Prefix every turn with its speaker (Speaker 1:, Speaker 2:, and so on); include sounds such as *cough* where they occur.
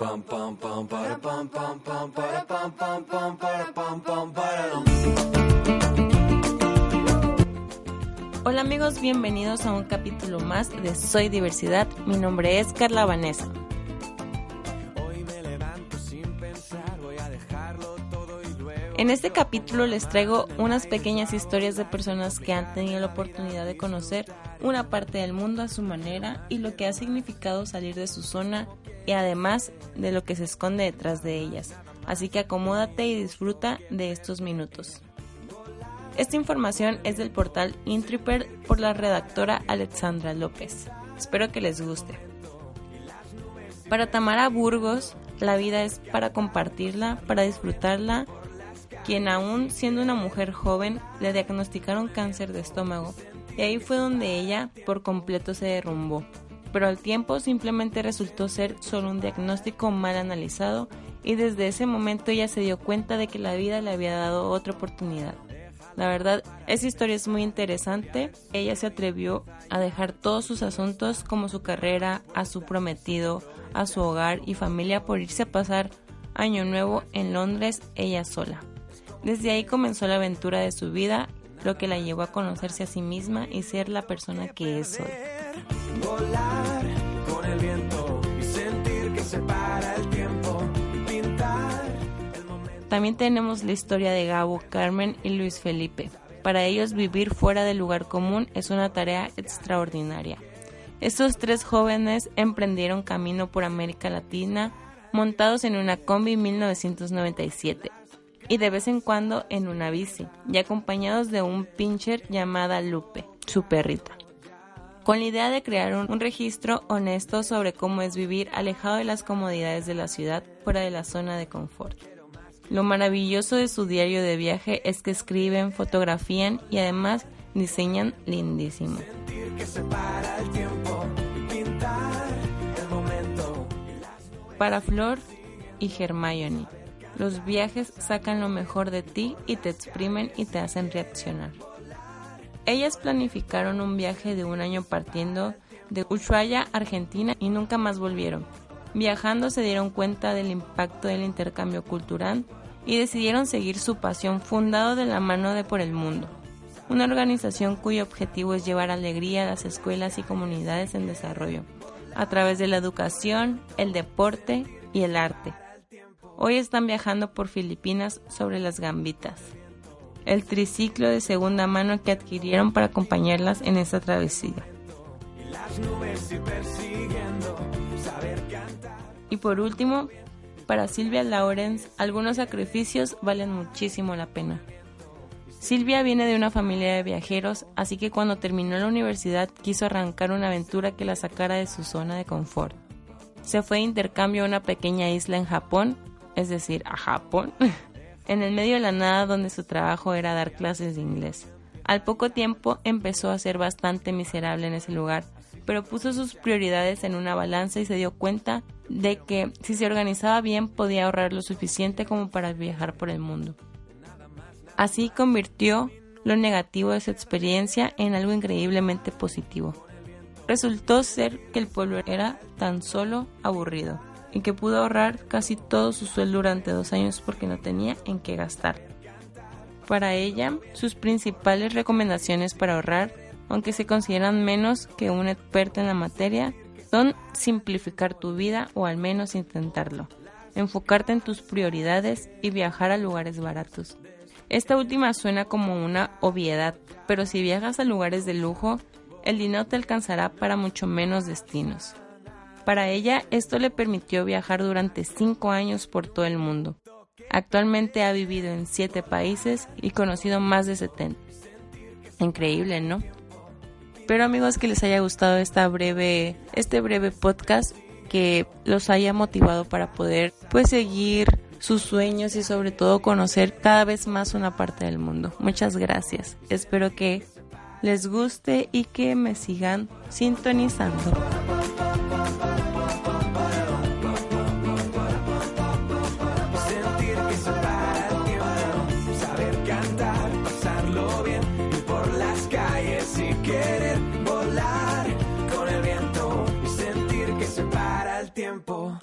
Speaker 1: Pam pam pam para pam pam pam para pam pam pam para pam pam para
Speaker 2: Hola amigos, bienvenidos a un capítulo más de Soy Diversidad. Mi nombre es Carla Vanessa. En este capítulo les traigo unas pequeñas historias de personas que han tenido la oportunidad de conocer una parte del mundo a su manera y lo que ha significado salir de su zona y además de lo que se esconde detrás de ellas. Así que acomódate y disfruta de estos minutos. Esta información es del portal Intriper por la redactora Alexandra López. Espero que les guste. Para Tamara Burgos, la vida es para compartirla, para disfrutarla quien aún siendo una mujer joven le diagnosticaron cáncer de estómago y ahí fue donde ella por completo se derrumbó. Pero al tiempo simplemente resultó ser solo un diagnóstico mal analizado y desde ese momento ella se dio cuenta de que la vida le había dado otra oportunidad. La verdad, esa historia es muy interesante. Ella se atrevió a dejar todos sus asuntos como su carrera, a su prometido, a su hogar y familia por irse a pasar año nuevo en Londres ella sola. Desde ahí comenzó la aventura de su vida, lo que la llevó a conocerse a sí misma y ser la persona que es hoy. También tenemos la historia de Gabo, Carmen y Luis Felipe. Para ellos vivir fuera del lugar común es una tarea extraordinaria. Estos tres jóvenes emprendieron camino por América Latina montados en una combi 1997 y de vez en cuando en una bici, y acompañados de un pincher llamada Lupe, su perrita. Con la idea de crear un, registro honesto sobre cómo es vivir alejado de las comodidades de la ciudad, fuera de la zona de confort. Lo maravilloso de su diario de viaje es que escriben, fotografían y además diseñan lindísimo. Para Flor y Hermione los viajes sacan lo mejor de ti y te exprimen y te hacen reaccionar. Ellas planificaron un viaje de un año partiendo de Ushuaia, Argentina, y nunca más volvieron. Viajando se dieron cuenta del impacto del intercambio cultural y decidieron seguir su pasión fundado de la mano de Por el Mundo, una organización cuyo objetivo es llevar alegría a las escuelas y comunidades en desarrollo, a través de la educación, el deporte y el arte. Hoy están viajando por Filipinas sobre las gambitas, el triciclo de segunda mano que adquirieron para acompañarlas en esta travesía. Y por último, para Silvia Lawrence, algunos sacrificios valen muchísimo la pena. Silvia viene de una familia de viajeros, así que cuando terminó la universidad quiso arrancar una aventura que la sacara de su zona de confort. Se fue de intercambio a una pequeña isla en Japón es decir, a Japón, *laughs* en el medio de la nada donde su trabajo era dar clases de inglés. Al poco tiempo empezó a ser bastante miserable en ese lugar, pero puso sus prioridades en una balanza y se dio cuenta de que si se organizaba bien podía ahorrar lo suficiente como para viajar por el mundo. Así convirtió lo negativo de su experiencia en algo increíblemente positivo. Resultó ser que el pueblo era tan solo aburrido y que pudo ahorrar casi todo su sueldo durante dos años porque no tenía en qué gastar. Para ella, sus principales recomendaciones para ahorrar, aunque se consideran menos que un experto en la materia, son simplificar tu vida o al menos intentarlo, enfocarte en tus prioridades y viajar a lugares baratos. Esta última suena como una obviedad, pero si viajas a lugares de lujo, el dinero te alcanzará para mucho menos destinos. Para ella, esto le permitió viajar durante cinco años por todo el mundo. Actualmente ha vivido en siete países y conocido más de 70. Increíble, ¿no? Espero amigos que les haya gustado esta breve, este breve podcast, que los haya motivado para poder pues seguir sus sueños y sobre todo conocer cada vez más una parte del mundo. Muchas gracias. Espero que les guste y que me sigan sintonizando.
Speaker 1: tiempo.